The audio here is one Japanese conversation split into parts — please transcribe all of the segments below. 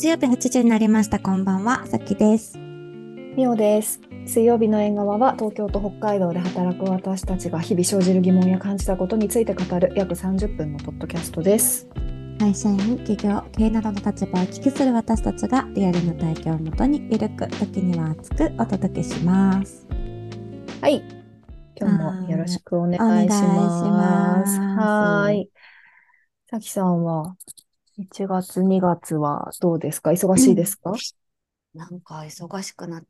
水曜日8時になりました。こんばんは、さきです。みおです。水曜日の縁側は東京と北海道で働く私たちが日々生じる疑問や感じたことについて語る約30分のポッドキャストです。会社員、企業、経営などの立場を聞きする私たちがリアルな体験をもとにゆるく、時には熱くお届けします。はい。今日もよろしくお願いします。はーい。さきさんは？1月、2月はどうですか？忙しいですか？なんか忙しくなっ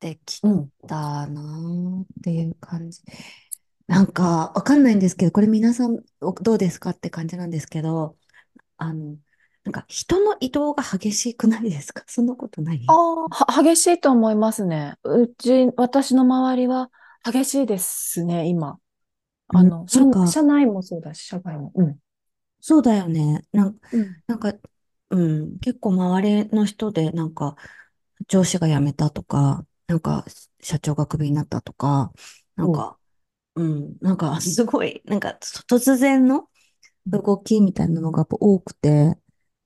てきうん。たなーっていう感じ。なんかわかんないんですけど、これ皆さんおどうですかって感じなんですけど、あの、なんか人の移動が激しくないですか？そんなことない？ああ、は激しいと思いますね。うち、私の周りは激しいですね、今。あうんの、なんか社、社内もそうだし、社外も。うん。そうだよね。なんうん。なんか、うん、結構周りの人で、なんか、上司が辞めたとか、なんか、社長がクビになったとか、なんか、うん、なんか、すごい、なんか、突然の動きみたいなのがやっぱ多くて、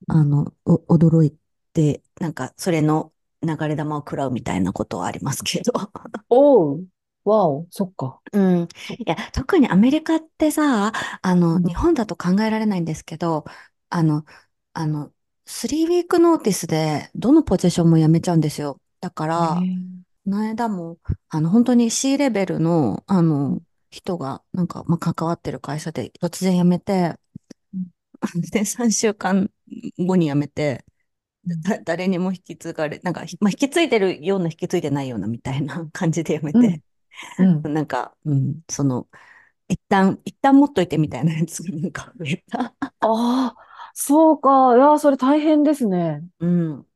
あの、お驚いて、なんか、それの流れ弾を食らうみたいなことはありますけど。おう、わお、そっか。うん。いや、特にアメリカってさ、あの、うん。日本だと考えられないんですけど、あの、あの、3ウィークノーティスでどのポジションも辞めちゃうんですよ。だから、へこの間も、あの、本当に C レベルの、あの、人が、なんか、まあ、関わってる会社で突然辞めてうん、で、3週間後に辞めて、うん。だ誰にも引き継がれ、なんか、ひまあ、引き継いでるような、引き継いでないようなみたいな感じで辞めうん。て、うん。なんか、うん、その、一旦、一旦持っといてみたいなやつがなんか増えた。ああ、そうか。いや、それ大変ですね。うん。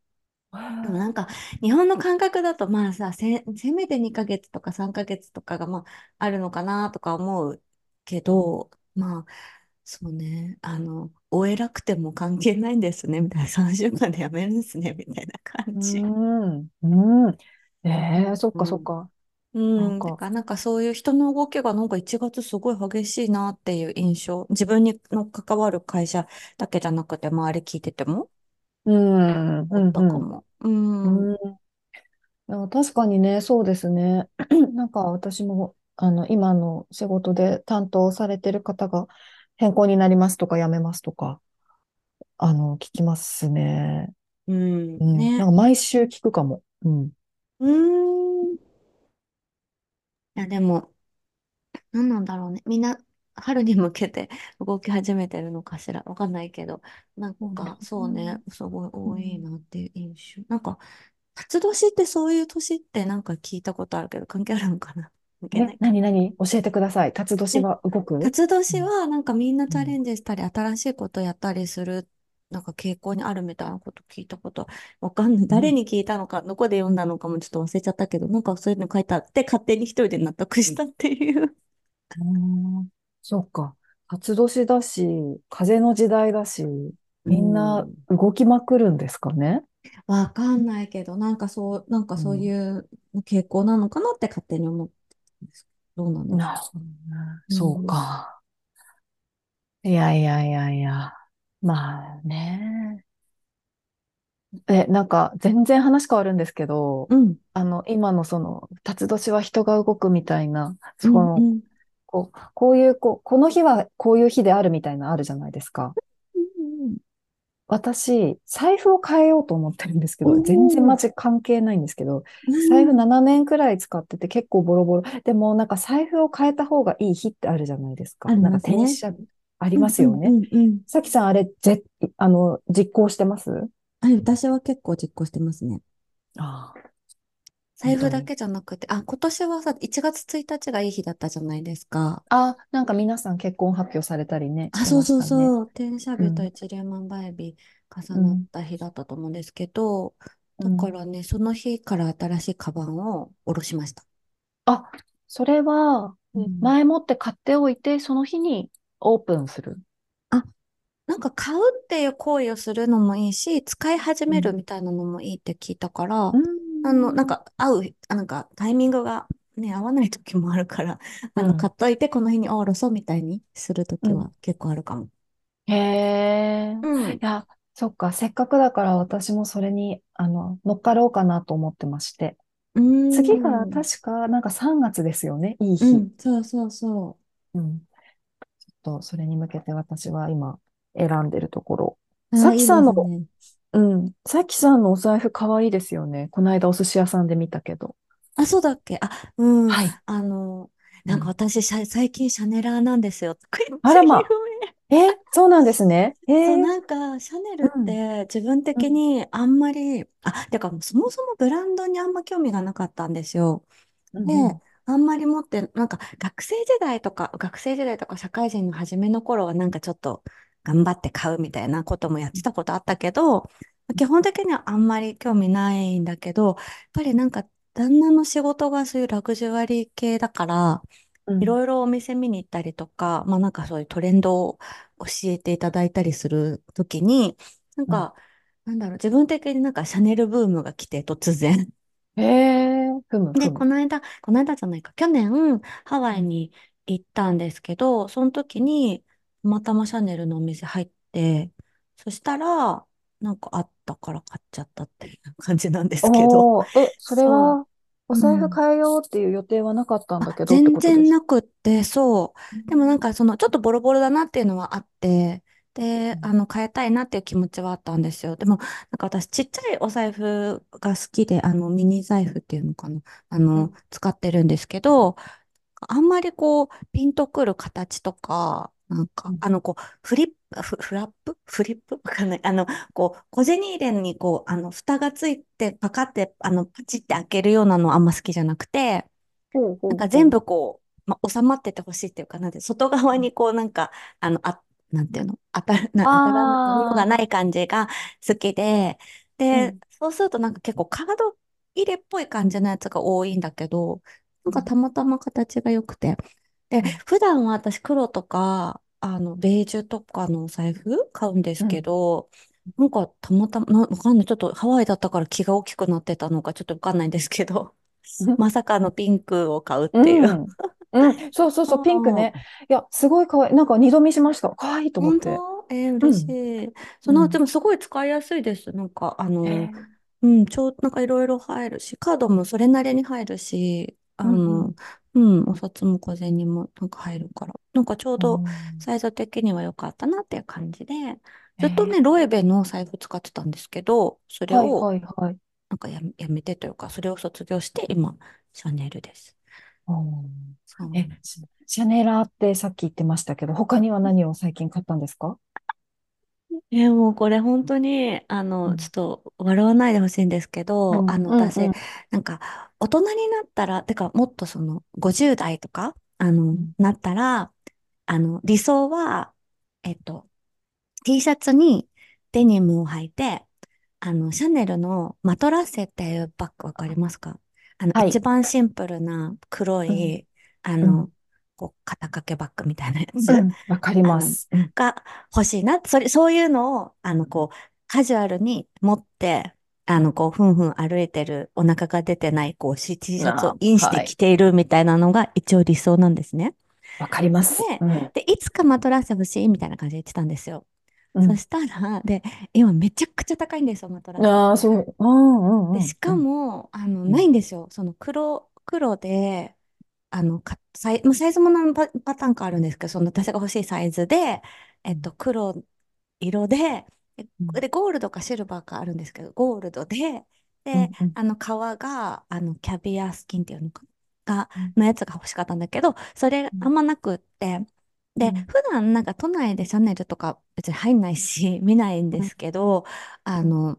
へでもなんか、日本の感覚だと、まあさ、せ、せめて2ヶ月とか3ヶ月とかが、まあ、あるのかなとか思うけど、まあ、そうね、あの、お偉くても関係ないんですね、みたいな、3週間でやめるんですね、みたいな感うじ。ん。うん。ええ、そっか、うんそっか。うん、なんかだからなんかそういう人の動きがなんか1月すごい激しいなっていう印象。自分にの関わる会社だけじゃなくて周り聞いててもうん、うあったかん、も。うん。うん。うん。いや確かにね、そうですね。なんか私も、あの、今の仕事で担当されてる方が変更になりますとか辞めますとか、あの、聞きますね。うん。うん。ね。なんか毎週聞くかも。うん。うん。いや、でも、何なんだろうね。みんな、春に向けて 動き始めてるのかしら。わかんないけど。なんか、そうね、すごい多いなっていう印象。なんか、辰年ってそういう年ってなんか聞いたことあるけど、関係あるのかな関係ないえ、か。何何？教えてください。辰年は動く？辰年はなんかみんなチャレンジしたり、新しいことやったりする、なんか傾向にあるみたいなこと聞いたことわかんない。誰に聞いたのか、どこで読んだのかもちょっと忘れちゃったけど、なんかそういうの書いてあって、勝手に一人で納得したっていう。うんそうか。初年だし、風の時代だし、みんな動きまくるんですかね？わかんないけど、なんかそう、なんかそういう傾向なのかなって勝手に思ってたんです。どうなんですかなるほどね。そうか。いやいやいやいや。まあね。え、なんか全然話変わるんですけど、うん。あの、今のその、辰年は人が動くみたいな、うんその、うんこう、こういう、こう、この日はこういう日であるみたいなのあるじゃないですか。うん私、財布を変えようと思ってるんですけど、全然マジ関係ないんですけど、財布7年くらい使ってて結構ボロボロ。でもなんか財布を変えた方がいい日ってあるじゃないですか。なんかすね転写ありますよね。うんうんうんさきさんあれ、ぜ、あの、実行してます？はい、私は結構実行してますね。ああ。財布だけじゃなくて、あ、今年はさ、1月1日がいい日だったじゃないですか。あ、なんか皆さん結婚発表されたりね、あ、そうそう。そう。転写日とうん一粒万倍日重なった日だったと思うんですけど、うんだからね、その日から新しいカバンを下ろしました。あ、それは、うん前もって買っておいて、その日にオープンする。なんか買うっていう行為をするのもいいし、使い始めるみたいなのもいいって聞いたから、あの、なんか合う、あなんかタイミングがね、合わない時もあるから、あの、うん買っといてこの日におろそうみたいにする時うは結構あるかも。へえ。うんい。や、そっか、せっかくだから私もそれに、あの、乗っかろうかなと思ってまして。うー次がん。確か、なんか3月ですよね、いい日。うん、そうそうそうん。と、それに向けて私は今、選んでるところ。さきさんの、ですね。うん、さきさんのお財布かわいいですよね。この間お寿司屋さんで見たけど。あ、そうだっけ？あ、うん。はい。あの、なんかうん。私、シャ最近シャネラーなんですよ。あら ま。名。え、そうなんですね。えー、なんか、シャネルっうん、て自分うん、的にあんまり、あ、てか、そもそもブランドにあんま興味がなかったんですよ。うん、で、うん。あんまり持って、なんか学生時代とか、学生時代とか社会人の初めの頃はなんかちょっと頑張って買うみたいなこともやってたことあったけど、基本的にはあんまり興味ないんだけど、やっぱりなんか旦那の仕事がそういうラグジュアリー系だから、うん、いろいろお店見に行ったりとか、まあなんかそういうトレンドを教えていただいたりするときに、なんうん。か、なんだろう、自分的になんかシャネルブームが来て突然。えー、ふむで、ふむ。この間、この間じゃないか、去年ハワうん、イに行ったんですけど、その時にたまたまシャネルのお店入って、そしたら、なんかあったから買っちゃったっていう 感じなんですけど。おー、え、それそう。は、お財布うん。変えようっていう予定はなかったんだあ、けどって全ことですか？然なくって、そう。でもなんかその、ちょっとボロボロだなっていうのはあって、で、うんあの、変えたいなっていう気持ちはあったんですよ。でも、なんか私、ちっちゃいお財布が好きで、あの、ミニ財布っていうのかな。あの、うん使ってるんですけど、あんまりこう、ピンとくる形とか、なんか、うんあの、こう、フリップ、フ、フラップ？フリップ？わかんない。あの、こう、小銭入れにこう、あの、蓋がついて、パカって、あの、パチって開けるようなのあんま好きじゃなくて、ほうほなんかほう。部こう、まあ、収まっててほしいっていうかなんで、外側にこうなんか、あの、あ、なんていうの、当たる、な、当たらない、ものがない感じが好きで、で、うん、そうするとなんか結構カード入れっぽい感じのやつが多いんだけど、なんかうん、たまたま形が良くて。で、うん、普段は私黒とか、あの、ベージュとかのお財布買うんですけうん、ど、なんかたまたま、なわかんない。ちょっとハワイだったから気が大きくなってたのかちょっとわかんないんですけど、まさかのピンクを買うっていう。うん、うん、そうそうそう、ピンクね。あいや、すごいかわいい。なんか二度見しました。かわいいと思っ本て。当？えー嬉しうん、い。その、でうん。もすごい使いやすいです。なんか、あの、えー、うん、ちょう、なんかいろいろ入るし、カードもそれなりに入るし、あうん、うの、ん。うん、お札も小銭もなんか入るから、なんかちょううどんサイズ的には良かったなっていう感じで、えずっとね、ロエー、ベの財布使ってたんですけど、それはいをはいはい。なんかやめ、やめてというか、それを卒業して、今、シャネルです。うん。え、そう。シシャネラーってさっき言ってましたけど、他には何を最近買ったんですか？えーもうこれ本当に、あの、ちょっうん、と笑わないでほしいんですけど、うん、あの、うん、私、うん。なんか、大人になったら、てか、もっとその、50代とか、あの、うん。なったら、あの、理想は、えっと、T シャツにデニムを履いて、あの、シャネルのマトラッセっていうバッグわかりますか？あの、はい。一番シンプルな黒うん、い、あうん、の、こう、肩掛けバッグみたいなやつ、うん、わかります。うん、が欲しいな。それ、そういうのを、あの、こう、カジュアルに持って、あの、こう、ふんふん歩いてる、お腹が出てない、こう、T シャツをあ、インしてはい。着ているみたいなのが一応理想なんですね。わかりまで、す。うん、で、いつかマトラッセ欲しいみたいな感じで言ってたんですよ。うん。そしたら、で、今めちゃくちゃ高いんですよ、マトラッセっああ、て。そう。うん、で、うん、しかうん、も、あの、うん、ないんですよ。その黒、黒で、あの、か、サイ、まあ、サイズも何パ、パターンかあるんですけど、その私が欲しいサイズで、うん、えっと、黒色で、うん、で、ゴールドかシルバーかあるんですけど、ゴールドで、で、うん、うん、あの、皮が、あの、キャビアスキンっていうのかなが、うん、のやつが欲しかったんだけど、それあんまなくって、で、うん、普段なんか都内でシャネルとか別に入んないし、見ないんでうん、すけど、あうん。の、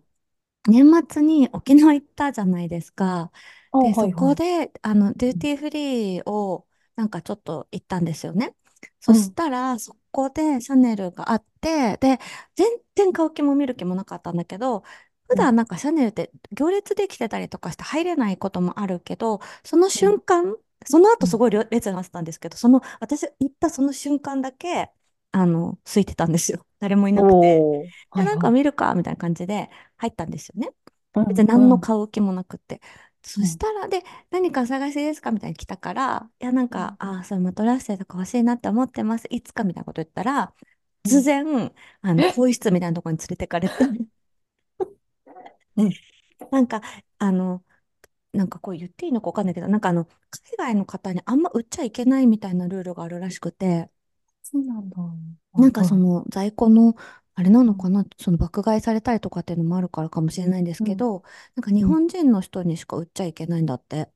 年末に沖縄行ったじゃないですか。あ、で、そはい、はい。こで、あの、デュうん、ーティーフリーを、なんかちょっと行ったんですよね。そしうん、たら、そこでシャネルがあって、で、全然買う気も見る気もなかったんだけど、普うん、段なんかシャネルって行列できてたりとかして入れないこともあるけど、そのうん、瞬間、そのうん。後すごい列になってたんですけど、その、私行ったその瞬間だけ、あの、空いてたんですよ。誰もいなくて。おー、で、はい、なんはい。か見るか、みたいな感じで入ったんですよね。別にうん、う何のん、買う気もなくって。そうん、したら、で、何かお探しですかみたいに来たから、いや、なんか、うん、ああ、そういうマトラッセとか欲しいなって思ってます。いつかみたいなこと言ったら、突然、あの、更衣室みたいなところに連れてかれて、う ん。なんか、あの、なんかこう言っていいのかわかんないけど、なんかあの、海外の方にあんま売っちゃいけないみたいなルールがあるらしくて、そうなんだ。なん。かその在庫の、あれなうんのかな、その爆買いされたりとかっていうのもあるからかもしれないんですうん。けど、なんか日うん。本人の人にしか売っちゃいけないんだって。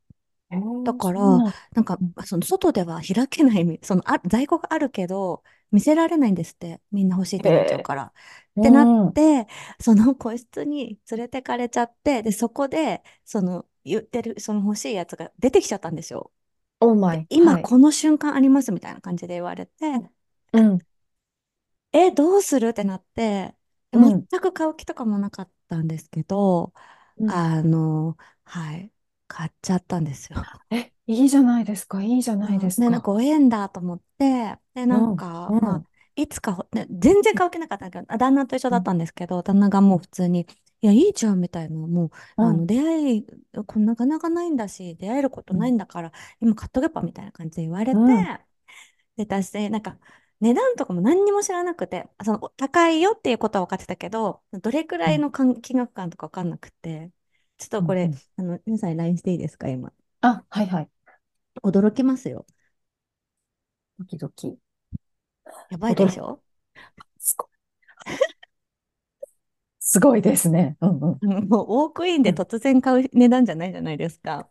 えー、だから、そうなんだ。なんか、うん。その外では開けないみ、そのあ、在庫があるけど、見せられないんですって。みんな欲しいってなっちゃうへから。っえ。てなっうん。て、その個室に連れてかれちゃって、で、そこで、その言ってる、その欲しいやつが出てきちゃったんですよ。で、オーマイ。はい。今この瞬間ありますみたいな感じで言われて、うん。え、どうする？ってなって、うん。全く買う気とかもなかったんですけど、うん。あの、はい、買っちゃったんですよ。え、いいじゃないですか。いいじゃないうんで、なんですか。かご縁だと思って、で、なんうん。か、まあ、うん。いつかほ、ね、全然買う気なかったんだけど、あ旦那と一緒うん。だったんですけど、旦那がもう普通に、いや、いいじゃんみたいな、もう、あの、うん。出会い、こんなかなかないんだし、出会えることうん。ないんだから、今買っとけばみたいな感じで言われうて、ん。で、私、なんか、値段とかも何にも知らなくて、その、高いよっていうことは分かってたけど、どれくらいの金金額感とか分かんなくて、ちょっとこれ、うん。あの、皆さんに LINE していいですか、今。あ、はいはい。驚きますよ。ドキドキ。やばいで。しょ？すごい。すごいですね。うんうん。うんもうウォークインでうん。突然買う値段じゃないじゃないですか。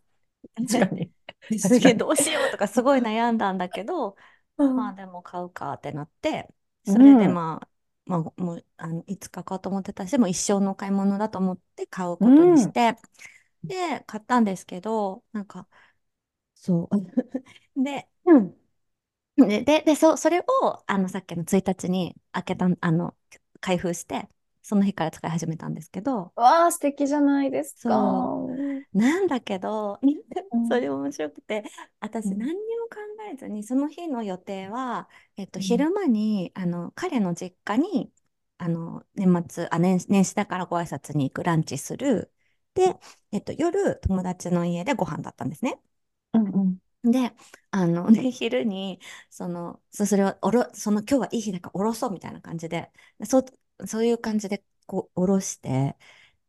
確かに。です。げえどうしようとかすごい悩んだんだけど、うん。まあでも買うかってなって、うそれでん。まあ、まあ、もうあのいつか買おうと思ってたし、もう一生の買い物だと思って買ううことにしん。て、で、買ったんですけど、なんか、そう。で、うんで、で、で、そ、それを、あの、さっきの1日に開けた、あの、開封して、その日から使い始めたんですけど、わあ、素敵じゃないですか。なんだけど、う それん。面白くて、私何にも考えずに、その日の予定は、えっと、うん。昼間に、あの、彼の実家に、あの、年末、あ、年、年始だからご挨拶に行くランチする。で、えっと、夜、友達の家でご飯だったんですね。うん。うん。で、あの、ね、昼に、その、そ、それをおろ、その、今日はいい日だからおろそうみたいな感じで、そう、そういう感じで、こう、おろして、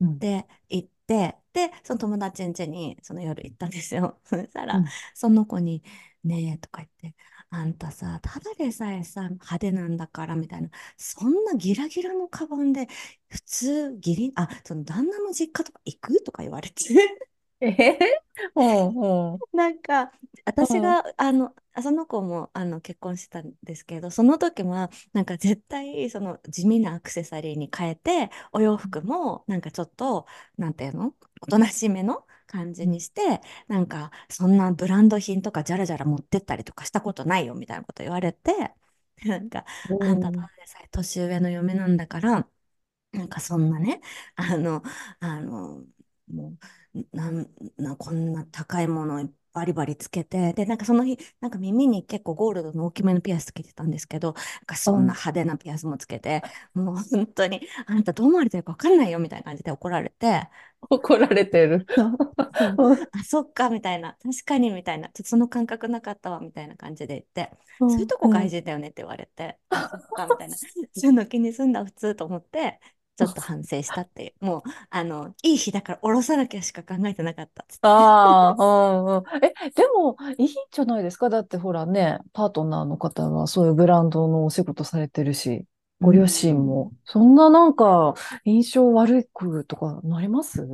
うん。で、行って、で、その友達ん家に、その夜行ったんですよ。そしたら、うん。その子に、ねえ、とか言って、あんたさ、ただでさえさ、派手なんだから、みたいな、そんなギラギラのカバンで、普通、ギリ、あ、その旦那の実家とか行くとか言われてえへへうん。うん。なんか、私が、あの、あその子もあの結婚したんですけど、その時は、なんか絶対、その地味なアクセサリーに変えて、お洋服も、なんかちょっと、なんていうのおとなしめの感じうん。にして、なんか、そんなブランド品とかじゃらじゃら持ってったりとかしたことないよ、みたいなこと言われて、なんか、うあんたたん。だでさえ年上の嫁なんだから、なんかそんなね、あの、あの、もう、なん、な、こんな高いものをバリバリつけて、で、なんかその日、なんか耳に結構ゴールドの大きめのピアスつけてたんですけど、なんかそんなうん。派手なピアスもつけて、もう本当に、あなたどう思われてるかわかんないよみたいな感じで怒られて、怒られてる。あ、そっか、みたいな、確かに、みたいな、ちょっとその感覚なかったわ、みたいな感じで言って、うん。そういうとこうん。外人だよねって言われて、あ、そっか、みたいな、そういうの気にすんだ、普通と思って、ちょっと反省したっていう、もう、あの、いい日だから下ろさなきゃしか考えてなかったっつって。ああ、うんうん。え、でも、いいんじゃないですか？だってほらね、パートナーの方はそういうブランドのお仕事されてるし、うご両親ん。も、そんななんか、印象悪くとかなります？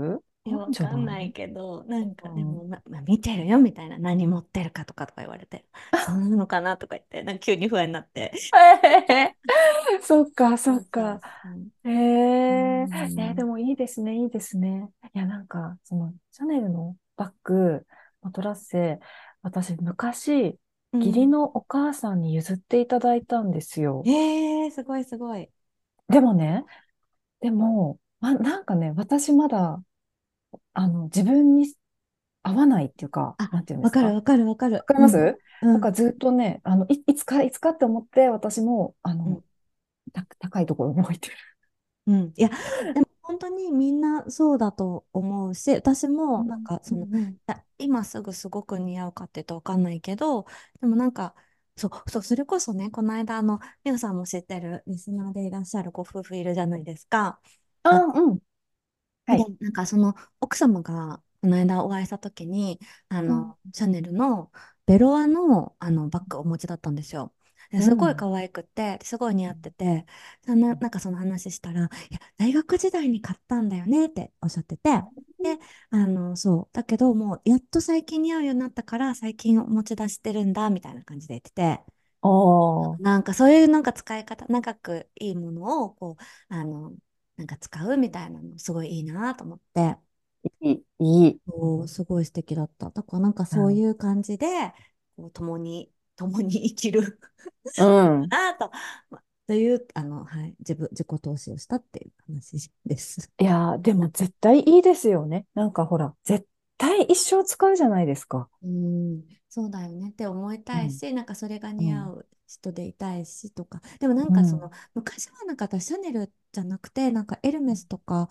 いや、ないんわかんないけど、なんか、でも、うん。ま、まあ、見てるよ、みたいな、何持ってるかとかとか言われて、そうなのかなとか言って、なんか急に不安になって。えー、そっか、そうそうそっか。そう。えー、うえーでん。もいいですね、いいですね。いや、なんか、その、シャネルのバッグ、マトラッセ、私、昔、義理うん。のお母さんに譲っていただいたんですよ。えー、すごいすごい。でもね、でも、ま、なんかね、私まだ、あの、自分に合わないっていうか、あ、なんていうんですか？わかるわかるわかわる。うん。かります？うん。なんかずっとね、あの、い、いつか、いつかって思って、私も、あの、うん。た、高いところに置いてる。うん。いや、でも本当にみんなそうだと思うし、私もなんうん、かその、いうん、や今すぐすごく似合うかって言うとわかんないけど、でもなんか、そう、そう、それこそね、この間、あの、みおさんも知ってるリスナーでいらっしゃるご夫婦いるじゃないですか。あ、あ、うん。はで、い。なんかその奥様がこの間お会いした時に、あうん。の、シャネルのベロアの、あのバッグをお持ちだったんですよ。ですごいうん。可愛くて、すごい似合ってて、そんな、なんかその話したら、いや、大学時代に買ったんだよねっておっしゃってて、で、あの、そう、だけどもう、やっと最近似合うようになったから、最近お持ち出してるんだ、みたいな感じで言ってて、おー、なんかそういうなんか使い方、長くいいものを、こう、あの、なんか使うみたいなの、すごいいいなと思って、いい、いい。そう、すごい素敵だった。だからなんかそういう感じで、こう共に、共に生きるうん。なと、まという、あの、はい、自分、自己投資をしたっていう話です。いやー、でも絶対いいですよね。なんかほら、絶対一生使うじゃないですか。うん、そうだよねって思いうん。たいし、なんかそれがうん。似合う人でいたいしとか、でもなんうん。かその、昔はなんか私、シャネルじゃなくて、なんかエルメスとか、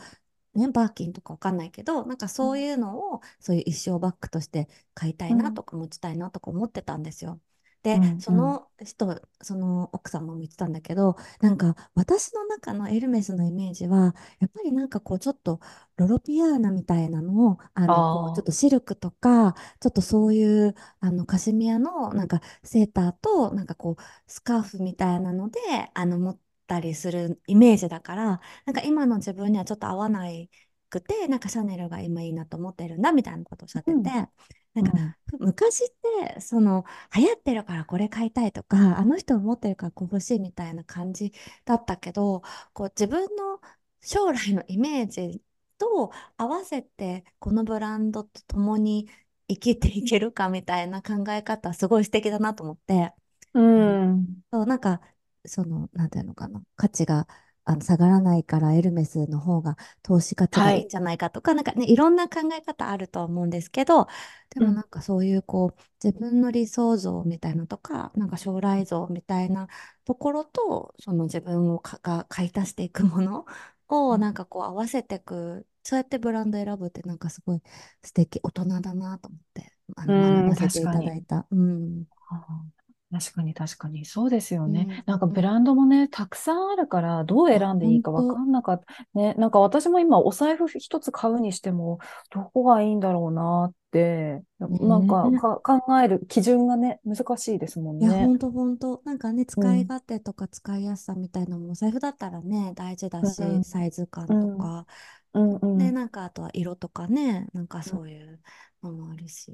ね、バーキンとかわかんないけど、なんかそういうのを、そういう一生バッグとして買いたいうん。なとか持ちたいなとか思ってたんですよ。で、うん。そうん。の人、その奥様も言ってたんだけど、なんか私の中のエルメスのイメージは、やっぱりなんかこうちょっとロロピアーナみたいなのを、あのこうちょっと。シルクとか、ちょっとそういうあのカシミヤのなんかセーターと、なんかこうスカーフみたいなので、あの持ったりするイメージだから、なんか今の自分にはちょっと合わないくて、なんかシャネルが今いいなと思ってるんだみたいなことをおっしゃってて、うん。なんかうん。昔ってその流行ってるからこれ買いたいとか、あの人持ってるからこう欲しいみたいな感じだったけど、こう自分の将来のイメージと合わせてこのブランドと共に生きていけるかみたいな考え方すごい素敵だなと思って、うん。そう、なんか、その、なんていうのかな、価値があの下がらないからエルメスの方が投資価値がはい。いいんじゃないかとか、なんかね、いろんな考え方あるとは思うんですけど、でうん。もなんかそういうこう、自分の理想像みたいなのとか、なんか将来像みたいなところと、その自分をかが買い足していくものをなんかこう合わせていく、そうやってブランド選ぶってなんかすごい素敵、大人だなと思って、あの学うん、ばせてい。ただいた。うん。あー確かに確かに。そうですよね。ね、なんかブうんランドもね、たくさんあるから、どう選んでいいかわか本当。んなかった。ね、なんか私も今お財布一つ買うにしても、どこがいいんだろうなって、なんねか、か考える基準がね、難しいですもいや、んね。ほんとほんと。なんかね、使いうん、勝手とか使いやすさみたいなのも、お財布だったらね、大事だうし、ん、サイズ感とうん、か。うん、うで、ん。なんか、あとは色とかね、なんかそういうのもあるし。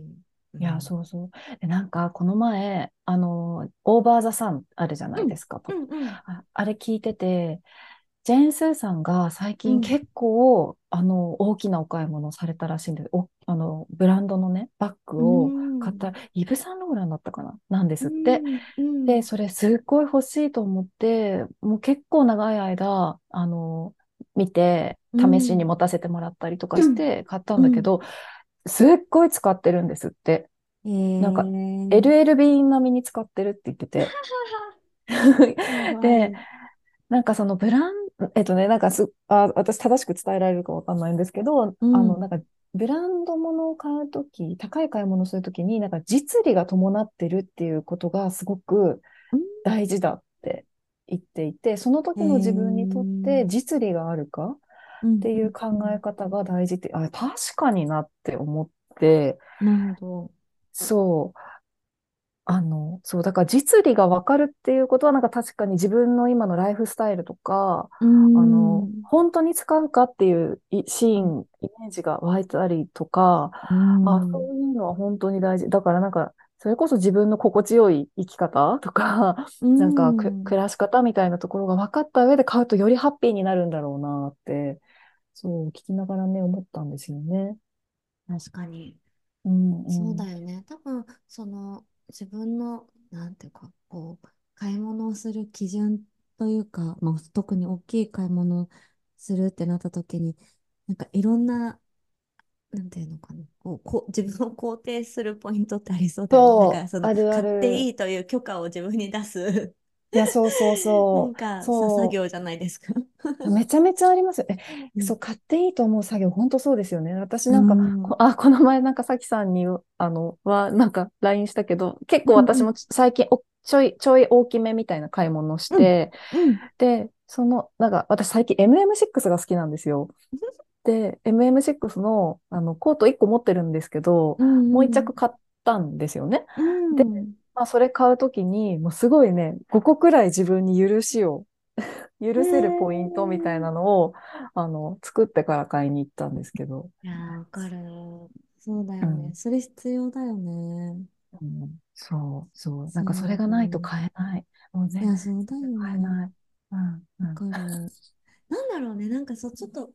ういや、ん。そうそう。で、なんか、この前、あの、オーバーザさんあるじゃなうん、いですか。うん、うん、あ、あれ聞いてて、ジェーン・スーさんが最うん、近結構、あの、大きなお買い物をされたらしいんです。お、あの、ブランドのね、バッうグを買った、ん、イヴ・サンローランだったかな？なんでうすって。ん、うで、ん、それすっごい欲しいと思って、もう結構長い間、あの、見て、う試しにん、持たせてもらったりとかしうん、て買ったんうん。だけど、すっごい使ってるんですって。えなんか、ー、LLB 並みに使ってるって言ってて。で、い。なんかそのブラン、えっとね、なんかす、あ、私正しく伝えられるかわかんないんですけど、あの、うん、なんか、ブランド物を買うとき、高い買い物をするときに、なんか実利が伴ってるっていうことがすごくうん、大事だって言っていて、そのえ時の自分にとってー、実利があるかっていう考うん。え方が大事って、あ、確かになって思って、なるほど。そう。あの、そう、だから実利が分かるっていうことは、なんか確かに自分の今のライフスタイルとか、あの、ん、本当に使うかっていういシーン、イメージが湧いたりとか、あ、そん、ういうのは本当に大事。だからなんか、それこそ自分の心地よい生き方とか、なんか。暮らし方みたいなところが分かった上で買うとよりハッピーになるんだろうなって、そう、聞きながらね、思ったんですよね。確かに。うんそううん。だよね。多分、その、自分の、なんていうか、こう、買い物をする基準というか、まあ、特に大きい買い物をするってなった時に、なんかいろんな、なんていうのかな、こう、こう自分を肯定するポイントってありそうだよね。だかそう、ら、その、あるあ買ってる。いいという許可を自分に出すいや、そうそうなんそう。作そ業じゃないですか。う。めちゃめちゃありますよ。え、うん。そう、買っていいと思う作業、本当そうですよね。私うなんか。あ、この前なんかさきさんに、あの、は、なんか LINE したけど、結構。私も最近、お、ちょい、ちょい大きめみたいな買い物をしうん、て、うん、で、その、なんか私最近 MM6 が好きなんですよ。で、MM6 の、あのコート1個持ってるんですけど、うもう1ん、着買ったんですよね。うで、ん。まあ、それ買うときに、もうすごいね、5個くらい自分に許しを、ね 許せるポイントみたいなのを、あの、作ってから買いに行ったんですけど。え。いやー、わかる。そうだよね。うん。それ必要だよね。うん、そう、そう。なんかそれ。がないと買えない。もう全然買えね。ない。うん、うわん。かる。なんだろうね。なんかそう、ちょっと、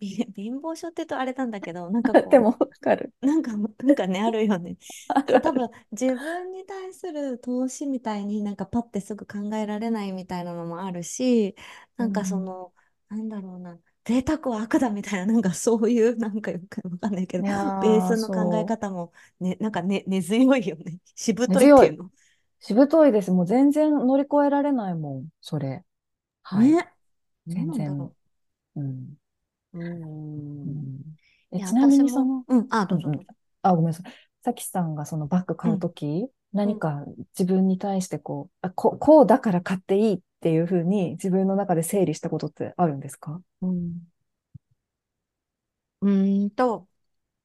貧乏症って言うとあれなんだけど、なんか でも、こわかる。う、なんか、なんかね、あるよね。あるあ多分自分に対する投資みたいになんかパッてすぐ考えられないみたいなのもあるしなんかそうん。のなんだろうな贅沢は悪だみたいななんかそういうなんかよくわかんないけどいやベーー、スの考えそ方もねなんかね根強いよね しぶう。根といって強い。いうのしぶといです。もう全然乗り越えられないもん、それ。はい。ね何全然。なんだろうん。うんうん、ちなみにその、うん。あ。どうぞどうぞ。あ、ごめんなさい。さきさんがそのバッグ買ううんとき、うん。何か自分に対してこう、あ、こ、こうだから買っていいっていうふうに自分の中で整理したことってあるんですか？うん。うーんと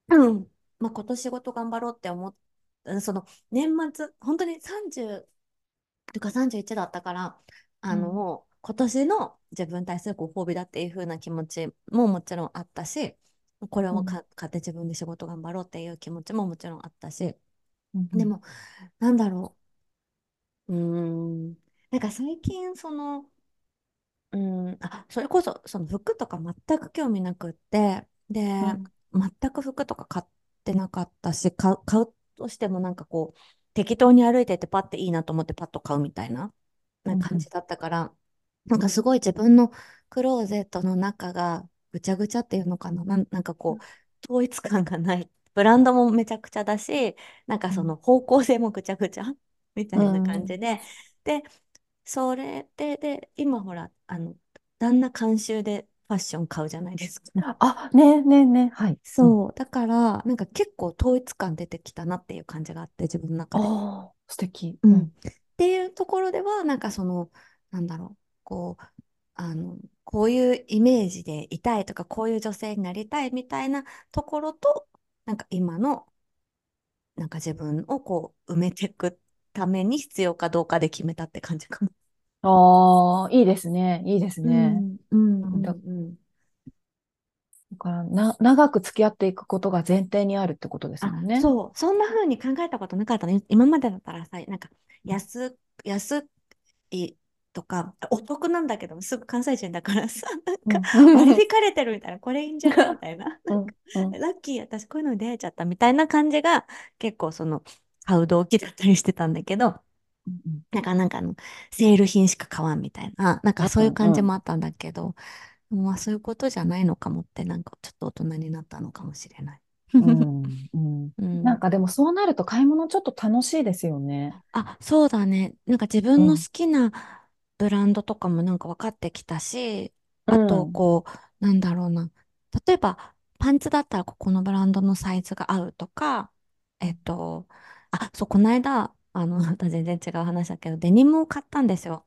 うん。まあ、今年仕事頑張ろうって思っその年末、本当に30とか31だったから、あの今年の自分に対するご褒美だっていう風な気持ちももちろんあったし、これうん。をか買って自分で仕事頑張ろうっていう気持ちももちろんあったし、うん。うん。でも、なんだろう、うーん、なんか最近、その、うん、あ、それこそ、その服とか全く興味なくって、で、うん全く服とか買ってなかったし、買う、買うとしてもなんかこう、適当に歩いててパッていいなと思ってパッと買うみたいな、なうん。感じだったから、なんかすごい自分のクローゼットの中がぐちゃぐちゃっていうのかな、なん、なんかこう、統一感がない。ブランドもめちゃくちゃだし、なんかその方向性もぐちゃぐちゃ みたういな感ん。じで、で、それで、で、今ほら、あの、旦那監修でファッション買うじゃないですか。あ、ねえねえねえ。はい。うん。そう、だから、なんか結構統一感出てきたなっていう感じがあって、自分の中で。ああ、素敵。うん。うん。っていうところでは、なんかその、なんだろう、こう、あの、こういうイメージでいたいとか、こういう女性になりたいみたいなところと、なんか今の、なんか自分をこう、埋めていくために必要かどうかで決めたって感じかも。ああ、いいですね。いいですね。うん、だ。からな、長く付き合っていくことが前提にあるってことですあ、もんね。そう、そんな風に考えたことなかったね。今までだったらさ、なんか安、安いとか、お得なんだけど、すぐ関西人だからさ、なんかうん。割り引かれてるみたいな、これいいんじゃねみたいな。なんか。ラッキー、私こういうのに出会えちゃったみたいな感じが結構その買う動機だったりしてたんだけど、うんなんかなんかあのセール品しか買わんみたいな、なんかそういう感じうん。もあったんだけど、まあそういうことじゃないのかもって、なんかちょっと大人になったのかもしれない。うん。うん。うん、なんかでもそうなると買い物ちょっと楽しいですよね。あ、そうだね。なんか自分のうん。好きなブランドとかもなんか分かってきたし、うあとん。こう、なんだろうな。例えば、パンツだったらここのブランドのサイズが合うとか、えっと、あ、そう、この間、あの、また全然違う話だけど、デニムを買ったんですよ。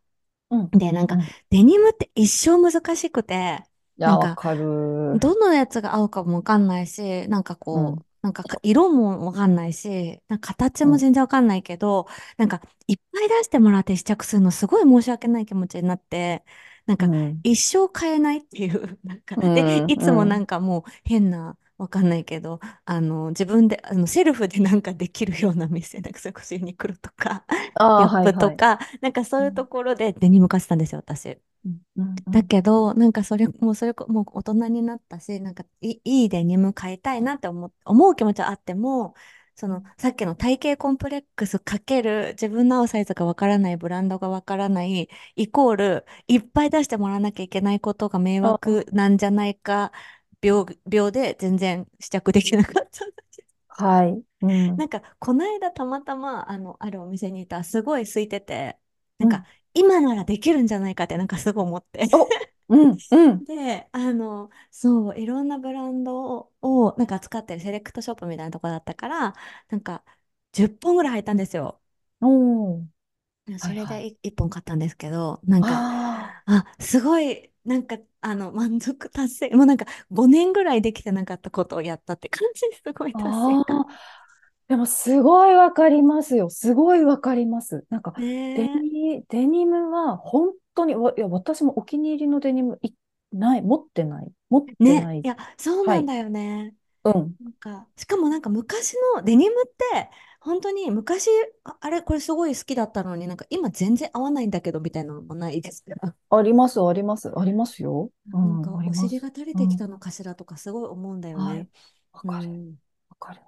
うん。で、なんか、うん。デニムって一生難しくて、いや、なんか、わかる。どのやつが合うかもわかんないし、なんかうん。こう、なんかか色もわかんないし、なんか形もうん。全然わかんないけど、なんかいっぱい出してもらって試着するのすごい申し訳ない気持ちになって、なんかうん。一生買えないっていう、なんか、で、うん。いつもなうん。んかもう変な、わかんないけど、あの、自分で、あの、セルフでなんかできるような店、なんかそれこそユニクロとか、ああ、ギャッはいはい。プとか、なんかそういうとうん。ころでデニム買ってたんですよ、私。うん。うん。うだん。けど、なんかそれ、もうそれこ、もう大人になったし、なんかいい、いいデニム買いたいなって思う、思う気持ちはあっても、そのさっきの体型コンプレックスかける自分の合うサイズがわからない、ブランドがわからない、イコールいっぱい出してもらわなきゃいけないことが迷惑なんじゃないか、病、病で全然試着できなかった。はい。うん。なんか、この間たまたま、あの、あるお店にいたらすごい空いてて、なんか、うん。今ならできるんじゃないかって、なんかすごい思って。お、うん。うん。で、あの、そう、いろんなブランドを、をなんか扱ってるセレクトショップみたいなところだったから、なんか、10本ぐらい入ったんですよ。おそれ。でい一本買ったんですけど、なんか、ああ、すごい、なんか、あの、満足達成、もうなんか5年ぐらいできてなかったことをやったって感じですごいあ、達成感。でもすごいわかりますよ。すごいわかります。なんか、デねニ、デニムは本当に、わいや、私もお気に入りのデニムいない、持ってない。持ってない。いや、そうはい。なんだよね。うん。なんか、しかもなんか昔のデニムって、本当に昔、あ、あれ、これすごい好きだったのになんか今全然合わないんだけどみたいなのもないですか？あります、あります、ありますよ。うなんん、かお尻。が垂れうん。てきたのかしらとかすごい思うんだよね。はい。わかる。うん。わかる。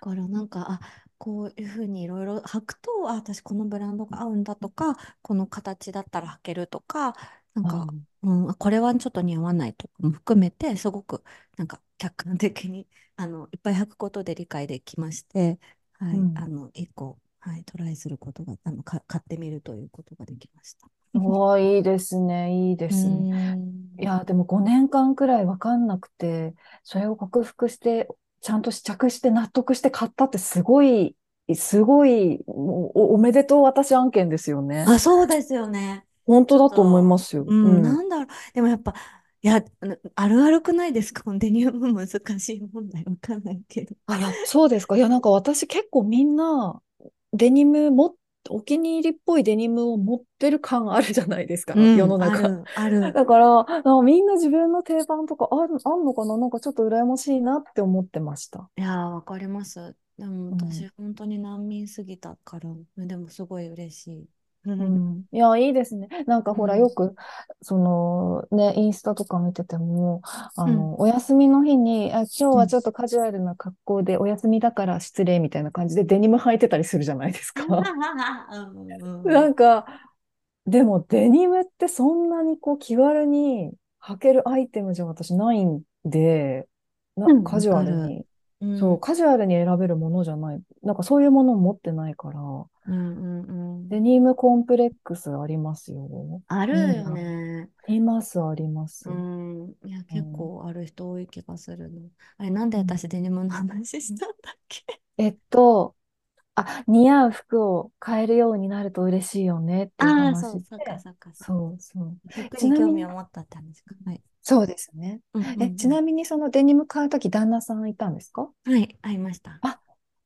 からなんか、あ、こういうふうにいろいろ履くと、あ、私このブランドが合うんだとか、この形だったら履けるとか、なんか、うん。うん、あこれはちょっと似合わないとかも含めて、すごくなんか客観的にあのいっぱい履くことで理解できまして、はい、あうん。の、一個、はい、トライすることが、あの、か、買ってみるということができました。おー、いいですね、いいですね。いん。や、でも5年間くらいわかんなくて、それを克服して、ちゃんと試着して納得して買ったってすごい、すごい、お、おめでとう私案件ですよね。あ、そうですよね。本当だと思いと、ますよ。うん、うん。なんだろう。でもやっぱ、いや、あのあるあるくないですか？デニム難しい問題わかんないけど。あ、そうですか？いや、なんか私結構みんな、デニムも、お気に入りっぽいデニムを持ってる感あるじゃないですか、世うん、の中。ある、ある。だから、なんかみんな自分の定番とかある、あんのかななんかちょっと羨ましいなって思ってました。いやー、わかります。でも私、うん。本当に難民すぎたから、でもすごい嬉しい。ううん。ん。いや、いいですね。なんかほら、うん。よく、その、ね、インスタとか見てても、あうん。の、お休みの日に、あ、今日うん。はちょっとカジュアルな格好で、お休みだから失礼みたいな感じでデニム履いてたりするじゃないですか。なんか、でもデニムってそんなにこう気軽に履けるアイテムじゃ私ないんで、な、カジュアかる。そう、うん。カジュアルに選べるものじゃない。なんかそういうものを持ってないから、うんうんうん。デニムコンプレックスありますよ。あるよ。ね。あります、あります。うん。いや、結うん。構ある人多い気がするの。あれ、なんでうん私デニムの話したんだっけ？えっと、あ、似合う服を買えるようになると嬉しいよねっていうああ、そう、話そうそうか、そうか。そう。服に興味を持ったって話か。はい。そうですね。うんうんえ、ちなうん。みにそのデニム買うとき旦那さんいたんですか？はい、会いました。あ、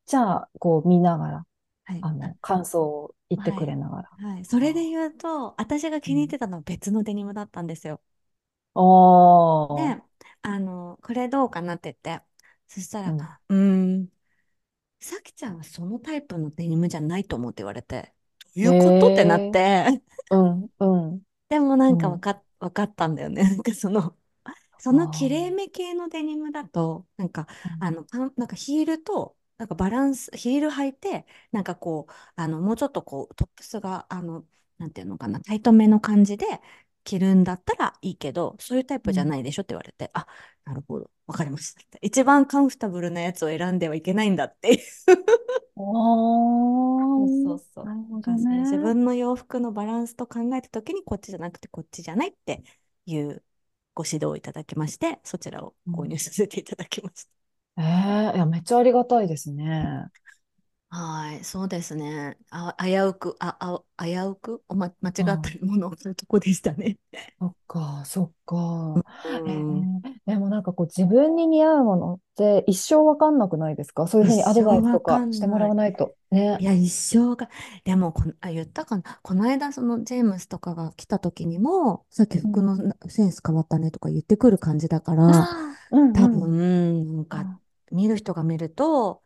じゃあ、こう見ながら、はい。あ、あの、感想を言ってくれはい。ながら。はい。それであ言うと、私が気に入ってたのは別のデニムだったんですよ。おー、で、あの、これどうかなって言って、そしたら、うん。うーん、さきちゃんはそのタイプのデニムじゃないと思うって言われて、いへうことってなっえ、て、うん、うん、でもなうん。んかわかっ、わかったんだよね。なんかその、そのきれいあめ系のデニムだと、なんか、あの、パンなんかヒールと、なんかバランス、ヒール履いて、なんかこう、あの、もうちょっとこう、トップスが、あの、なんていうのかな、タイトめの感じで着るんだったらいいけど、そういうタイプじゃうんないでしょって言われて、あ、なるほど、わかりました。一番カンフタブルなやつを選んではいけないんだっていう。そうそおー、うそう。なるほどだからその自ね。分の洋服のバランスと考えたときに、こっちじゃなくてこっちじゃないっていうご指導をいただきまして、そちらを購入うんさせていただきました。ええいや、めっちゃありがたいですね。はい、そうですね。あ、危うく、あ、あ、危うく、おま、間違ったうん。ものをするとこでしたね。そっか、そっか。うえん。ー、でもなんかこう自分に似合うものって一生わかんなくないですか？そういうふ一うにアドバイスわかかしてもんなわないと。ね。いや、一生が、でもこの、あ、言ったかな。この間、そのジェームスとかが来た時にも、さっきうん。服のなセンス変わったねとか言ってくる感じだかあら、あ、うん多うん。分、なんか、あ見る人が見ると、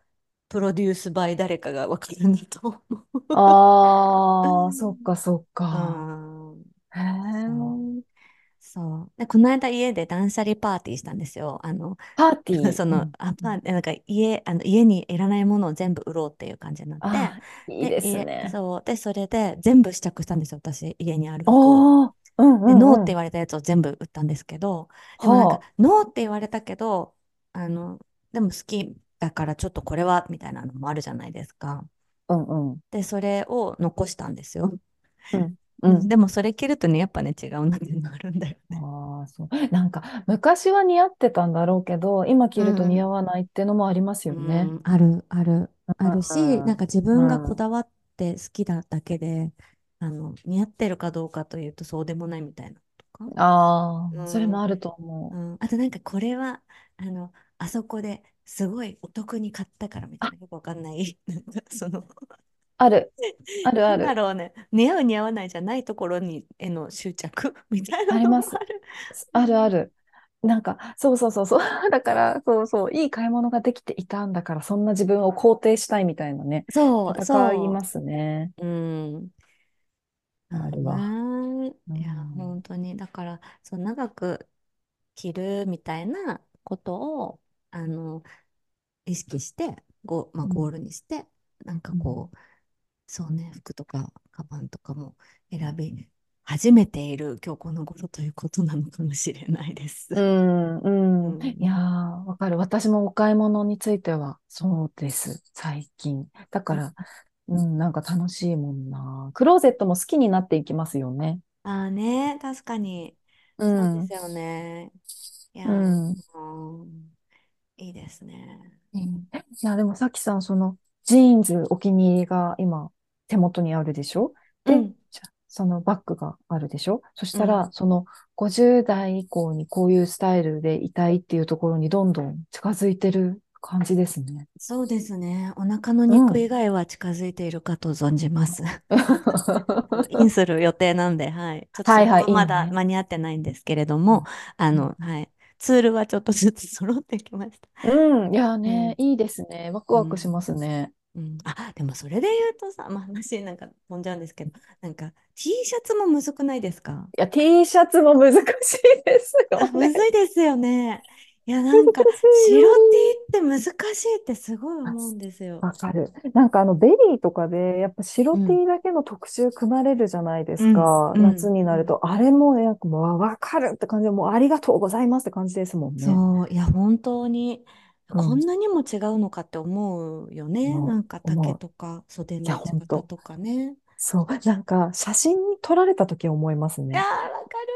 プロデュースバイ誰かがわかるんだと思う。あー、そっかそっうか。そうえ。そう。で、この間家で断捨離パーティーしたんですよ。あの、パーティー？その、うん。あ、うんパー、なんか家、あの家にいらないものを全部売ろうっていう感じになって、いいで、です家、ね。そう。で、それで全部試着したんですよ。私、家にある服を。おー、うんうで、ノーってんうん。言われたやつを全部売ったんですけど、でもなんか、はノーって言われたけど、あの、でも好きだからちょっとこれは、みたいなのもあるじゃないですか。あ、うんうん。で、それを残したんですよ。うん。うん。う んでもそれ着るとね、やっぱね、違うなっていうのあるんだよね。ああ、そう。なんか、昔は似合ってたんだろうけど、今着ると似うん。合わないっていうのもありますうよね。ん、ある、ある、あるし、なんか自う分がん。うん。こだわっして好きなだけで、あの、似合ってるかどうかというとそうでもないみたいなとか。ああ、それうん、もあると思う。うん、あとなんかこれは、あの、あそこですごいお得に買ったからみたいあ、な、よくわかんない。なんかその、ある、あるなんだある。ろうね、似合う似合わないじゃないところにへの執着？みたいなあります。ある。あるある。なんか、そうそうそうそう。だから、そうそう、いい買い物ができていたんだから、そんな自分を肯定したいみたいなね、そう、そ戦いますね。う。うん。ああるわ。いや、ん。本当に、だから、そう、長く着るみたいなことを、あの、意識して、ゴ、まあ、うん。ゴールにして、なんかうんこう、そうね、服とか、カバンとかも選び始めている今日この頃ということなのかもしれないです。うん、うん。いうん。やー、わかる。私もお買い物については、そうです。最近。だから、うん、なんか楽しいもんな。クローゼットも好きになっていきますよね。ああね、確かに。うん、そうですよね。いうやん。ー、うん、いいですね。うんいや、でもさっきさん、その、ジーンズお気に入りが今、手元にあるでしょ？で、うん、じゃそのバッグがあるでしょ？そしうん。たら、その、50代以降にこういうスタイルでいたいっていうところにどんどん近づいてる感じですね。そうですね。お腹のうん。肉以外は近づいているかと存じます。あ のインする予定なんで、はい。ちょっとまだ。間に合ってないんですけれども、うんあの、はい。ツールはちょっとずつ揃ってきました。うん、いやね、うん。いいですね。ワクうん。ワクしますね。うん、あ、でもそれで言うとさ、まあ、話なんか飛んじゃうんですけど、なんか T シャツもむずくないですか？いや、T シャツも難しいですあ、よね。むずいですよね。いや、な難んか白 T よ。って難しいってすごいあ思うんですよ。わかる。なんかあのベリーとかで、やっぱ白うん、T だけの特集組まれるじゃないですうん、か。うん。夏になると。あれもね、なんかもうわかるって感じで、もうありがとうございますって感じですもんね。そう、いや、本当に、うん。こんなにも違うのかって思うよね。思う。なんか丈思う。とか袖の打ち本当方とかね。そう。なんか写真に撮られた時思いますいや。わかる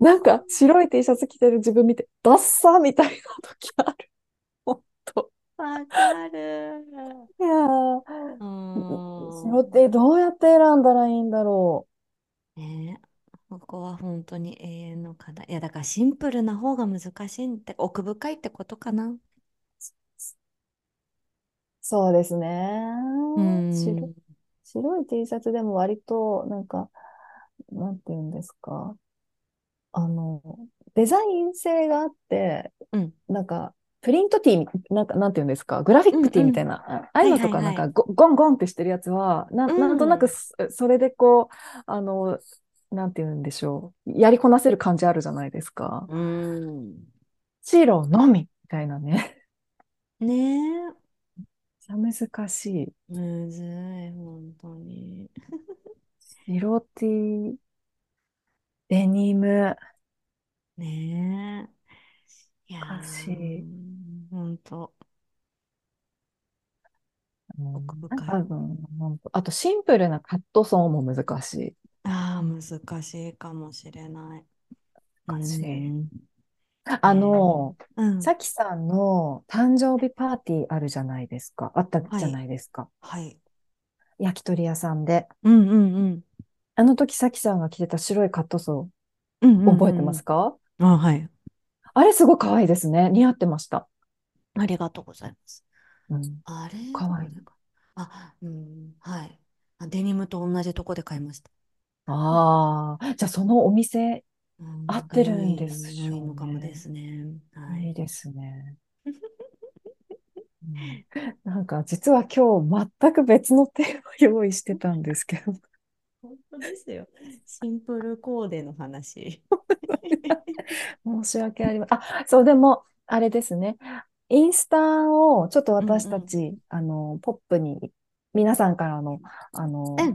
なんか白い T シャツ着てる自分見て、ダッサみたいな時ある。本当。ー、わかるいやうー、ーん。白 T どうやって選んだらいいんだろねえ、ここは本当に永遠の課題。いや、だからシンプルな方が難しいって、奥深いってことかな。う。そうですね。うー白、ん。白い T シャツでも割と、なんか、なんて言うんですか。あの、デザイン性があって、うん。なんか、プリントティーみ、なんか、なんて言うんですか、グラフィックティーみたうんうん。いな、ああいうはいのとか、なんはいはい。かゴ、ゴンゴンってしてるやつは、な、うなんとなくん。そ、それでこう、あの、なんて言うんでしょう、やりこなせる感じあるじゃないですか。うーん。白のみ、みたいなね。ねえ。難しい。むずい、本当に。白 T、デニム、ねえ。いや難しい。ほんとあとシンプルなカットソーも難しい。ああ、難しいかもしれない。う難しい。ん。あねの、え。うん。さきさんの誕生日パーティーあるじゃないですか。あったじゃはい。ないですか。はい。焼き鳥屋さんで。うんうんうん。あの時さきさんが着てた白いカットソうんうー覚えてんうん。ますか？あ、はい。あれすごい可愛いですね。似合ってました。ありがとうございます。うん。あれ？可愛い。どこでか。あ、うん。はい。あ、デニムと同じとこで買いました。ああ、じゃあそのお店うん、合ってるんでし良いょうのかもでね。すね。はい。いいですね。うん、なんか実は今日全く別のテーマ用意してたんですけど、本当ですよ。シンプルコーデの話。申し訳ありません。あ、そう、でも、あれですね。インスタをちょっと私うんうん。たち、あの、ポップに皆さんからの、あの、うん。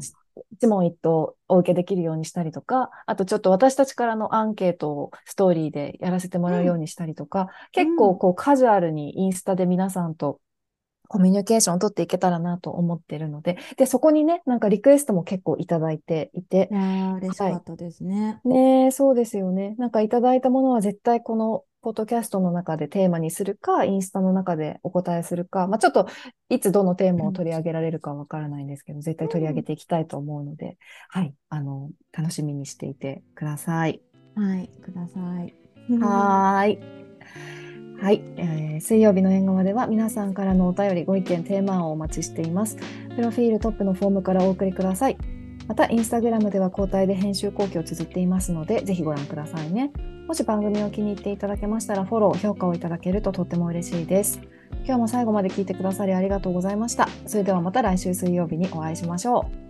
一問一答お受けできるようにしたりとか、あとちょっと私たちからのアンケートをストーリーでやらせてもらううん。ようにしたりとか、う結構ん。こうカジュアルにインスタで皆さんとコミュニケーションを取っていけたらなと思ってるので、で、そこにね、なんかリクエストも結構いただいていて、いやー、嬉しはい。かったですね。ねえ、そうですよね。なんかいただいたものは絶対このポッドキャストの中でテーマにするか、インスタの中でお答えするか、まあ、ちょっといつどのテーマを取り上げられるかわからないんですけど、絶対取り上げていきたいと思うので、はい、あの、楽しみにしていてください。はい、ください。はーい。はい、えー水曜日の縁側では皆さんからのお便り、ご意見、テーマをお待ちしています。プロフィールトップのフォームからお送りください。また、インスタグラムでは交代で編集後期を綴っていますので、ぜひご覧くださいね。もし番組を気に入っていただけましたら、フォロー、評価をいただけるととっても嬉しいです。今日も最後まで聞いてくださりありがとうございました。それではまた来週水曜日にお会いしましょう。